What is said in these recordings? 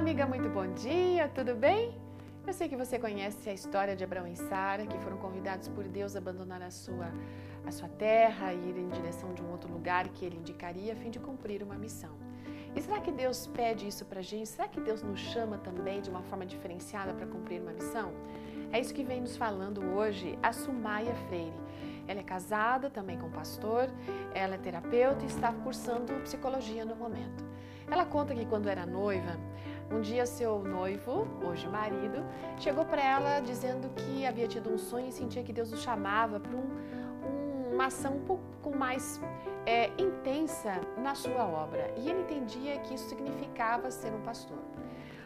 amiga, muito bom dia, tudo bem? Eu sei que você conhece a história de Abraão e Sara, que foram convidados por Deus a abandonar a sua, a sua terra e ir em direção de um outro lugar que ele indicaria a fim de cumprir uma missão. E será que Deus pede isso para gente? Será que Deus nos chama também de uma forma diferenciada para cumprir uma missão? É isso que vem nos falando hoje a Sumaia Freire. Ela é casada também com um pastor, ela é terapeuta e está cursando psicologia no momento. Ela conta que quando era noiva, um dia seu noivo, hoje marido, chegou para ela dizendo que havia tido um sonho e sentia que Deus o chamava para um, uma ação um pouco mais é, intensa na sua obra. E ele entendia que isso significava ser um pastor.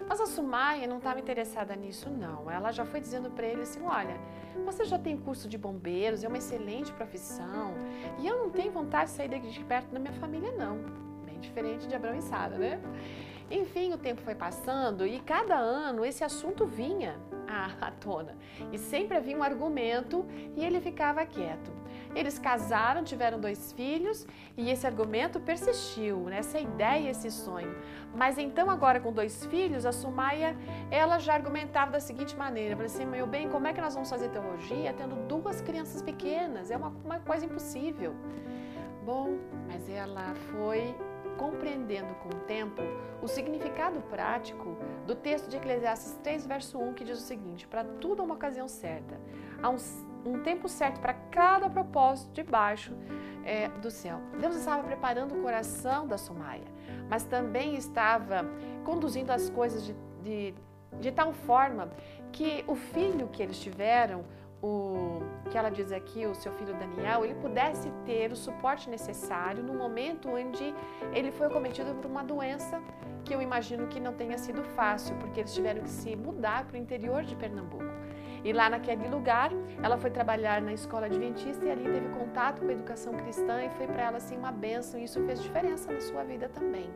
Mas a Sumaia não estava interessada nisso, não. Ela já foi dizendo para ele assim: olha, você já tem curso de bombeiros, é uma excelente profissão, e eu não tenho vontade de sair daqui de perto da minha família, não diferente de Abraão e Sara, né? Enfim, o tempo foi passando e cada ano esse assunto vinha à, tona. E sempre havia um argumento e ele ficava quieto. Eles casaram, tiveram dois filhos e esse argumento persistiu, né? essa ideia, esse sonho. Mas então agora com dois filhos, a Sumaia, ela já argumentava da seguinte maneira, falou assim, meu bem, como é que nós vamos fazer teologia tendo duas crianças pequenas? É uma, uma coisa impossível. Bom, mas ela foi compreendendo com o tempo o significado prático do texto de Eclesiastes 3, verso 1, que diz o seguinte: Para tudo há uma ocasião certa, há um, um tempo certo para cada propósito debaixo é, do céu. Deus estava preparando o coração da Sumaia, mas também estava conduzindo as coisas de, de, de tal forma que o filho que eles tiveram, o que ela diz aqui, o seu filho Daniel, ele pudesse ter o suporte necessário no momento onde ele foi cometido por uma doença que eu imagino que não tenha sido fácil, porque eles tiveram que se mudar para o interior de Pernambuco. E lá naquele lugar, ela foi trabalhar na escola adventista e ali teve contato com a educação cristã e foi para ela assim uma benção e isso fez diferença na sua vida também.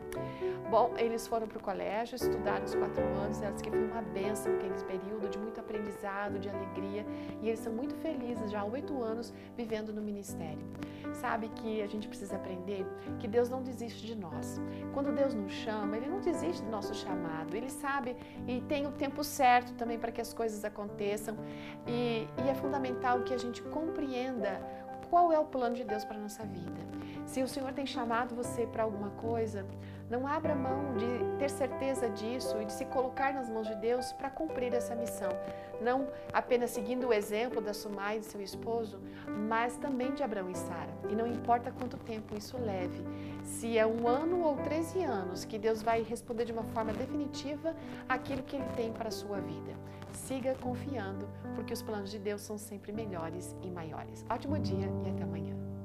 Bom, eles foram para o colégio, estudaram os quatro anos, elas que foi uma benção aquele período de muito aprendizado, de alegria e eles são muito felizes já há oito anos vivendo no ministério. Sabe que a gente precisa aprender que Deus não desiste de nós. Quando Deus nos chama, Ele não desiste do nosso chamado. Ele sabe e tem o tempo certo também para que as coisas aconteçam. E, e é fundamental que a gente compreenda qual é o plano de Deus para a nossa vida. Se o Senhor tem chamado você para alguma coisa, não abra mão de ter certeza disso e de se colocar nas mãos de Deus para cumprir essa missão. Não apenas seguindo o exemplo da Sumai e seu esposo, mas também de Abraão e Sara. E não importa quanto tempo isso leve, se é um ano ou 13 anos, que Deus vai responder de uma forma definitiva aquilo que Ele tem para a sua vida. Siga confiando, porque os planos de Deus são sempre melhores e maiores. Ótimo dia e até amanhã.